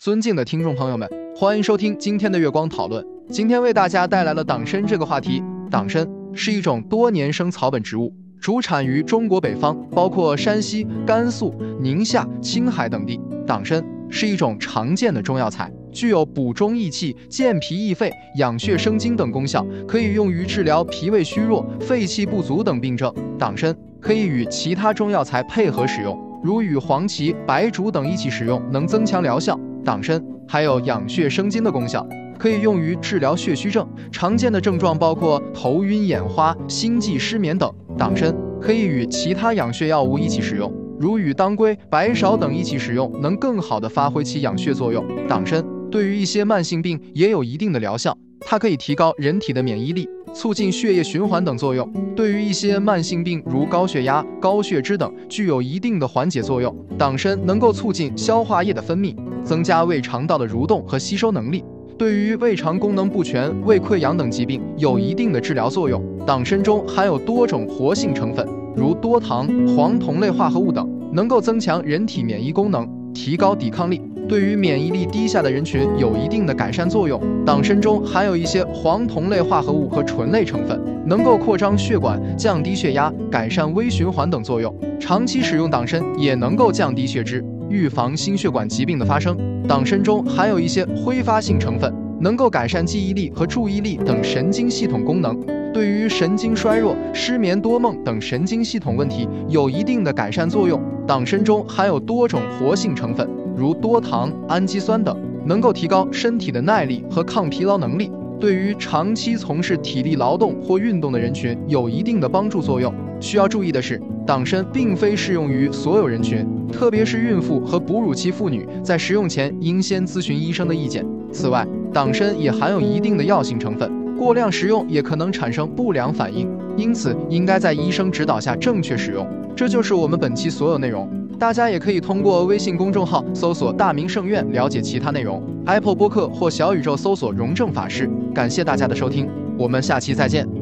尊敬的听众朋友们，欢迎收听今天的月光讨论。今天为大家带来了党参这个话题。党参是一种多年生草本植物，主产于中国北方，包括山西、甘肃、宁夏、青海等地。党参是一种常见的中药材，具有补中益气、健脾益肺、养血生津等功效，可以用于治疗脾胃虚弱、肺气不足等病症。党参可以与其他中药材配合使用，如与黄芪、白术等一起使用，能增强疗效。党参还有养血生津的功效，可以用于治疗血虚症。常见的症状包括头晕眼花、心悸失眠等。党参可以与其他养血药物一起使用，如与当归、白芍等一起使用，能更好地发挥其养血作用。党参对于一些慢性病也有一定的疗效，它可以提高人体的免疫力，促进血液循环等作用。对于一些慢性病如高血压、高血脂等，具有一定的缓解作用。党参能够促进消化液的分泌。增加胃肠道的蠕动和吸收能力，对于胃肠功能不全、胃溃疡等疾病有一定的治疗作用。党参中含有多种活性成分，如多糖、黄酮类化合物等，能够增强人体免疫功能，提高抵抗力，对于免疫力低下的人群有一定的改善作用。党参中含有一些黄酮类化合物和醇类成分，能够扩张血管、降低血压、改善微循环等作用。长期使用党参也能够降低血脂。预防心血管疾病的发生，党参中含有一些挥发性成分，能够改善记忆力和注意力等神经系统功能，对于神经衰弱、失眠多梦等神经系统问题有一定的改善作用。党参中含有多种活性成分，如多糖、氨基酸等，能够提高身体的耐力和抗疲劳能力，对于长期从事体力劳动或运动的人群有一定的帮助作用。需要注意的是，党参并非适用于所有人群。特别是孕妇和哺乳期妇女，在食用前应先咨询医生的意见。此外，党参也含有一定的药性成分，过量食用也可能产生不良反应，因此应该在医生指导下正确使用。这就是我们本期所有内容，大家也可以通过微信公众号搜索“大明圣院”了解其他内容，Apple 播客或小宇宙搜索“荣正法师”。感谢大家的收听，我们下期再见。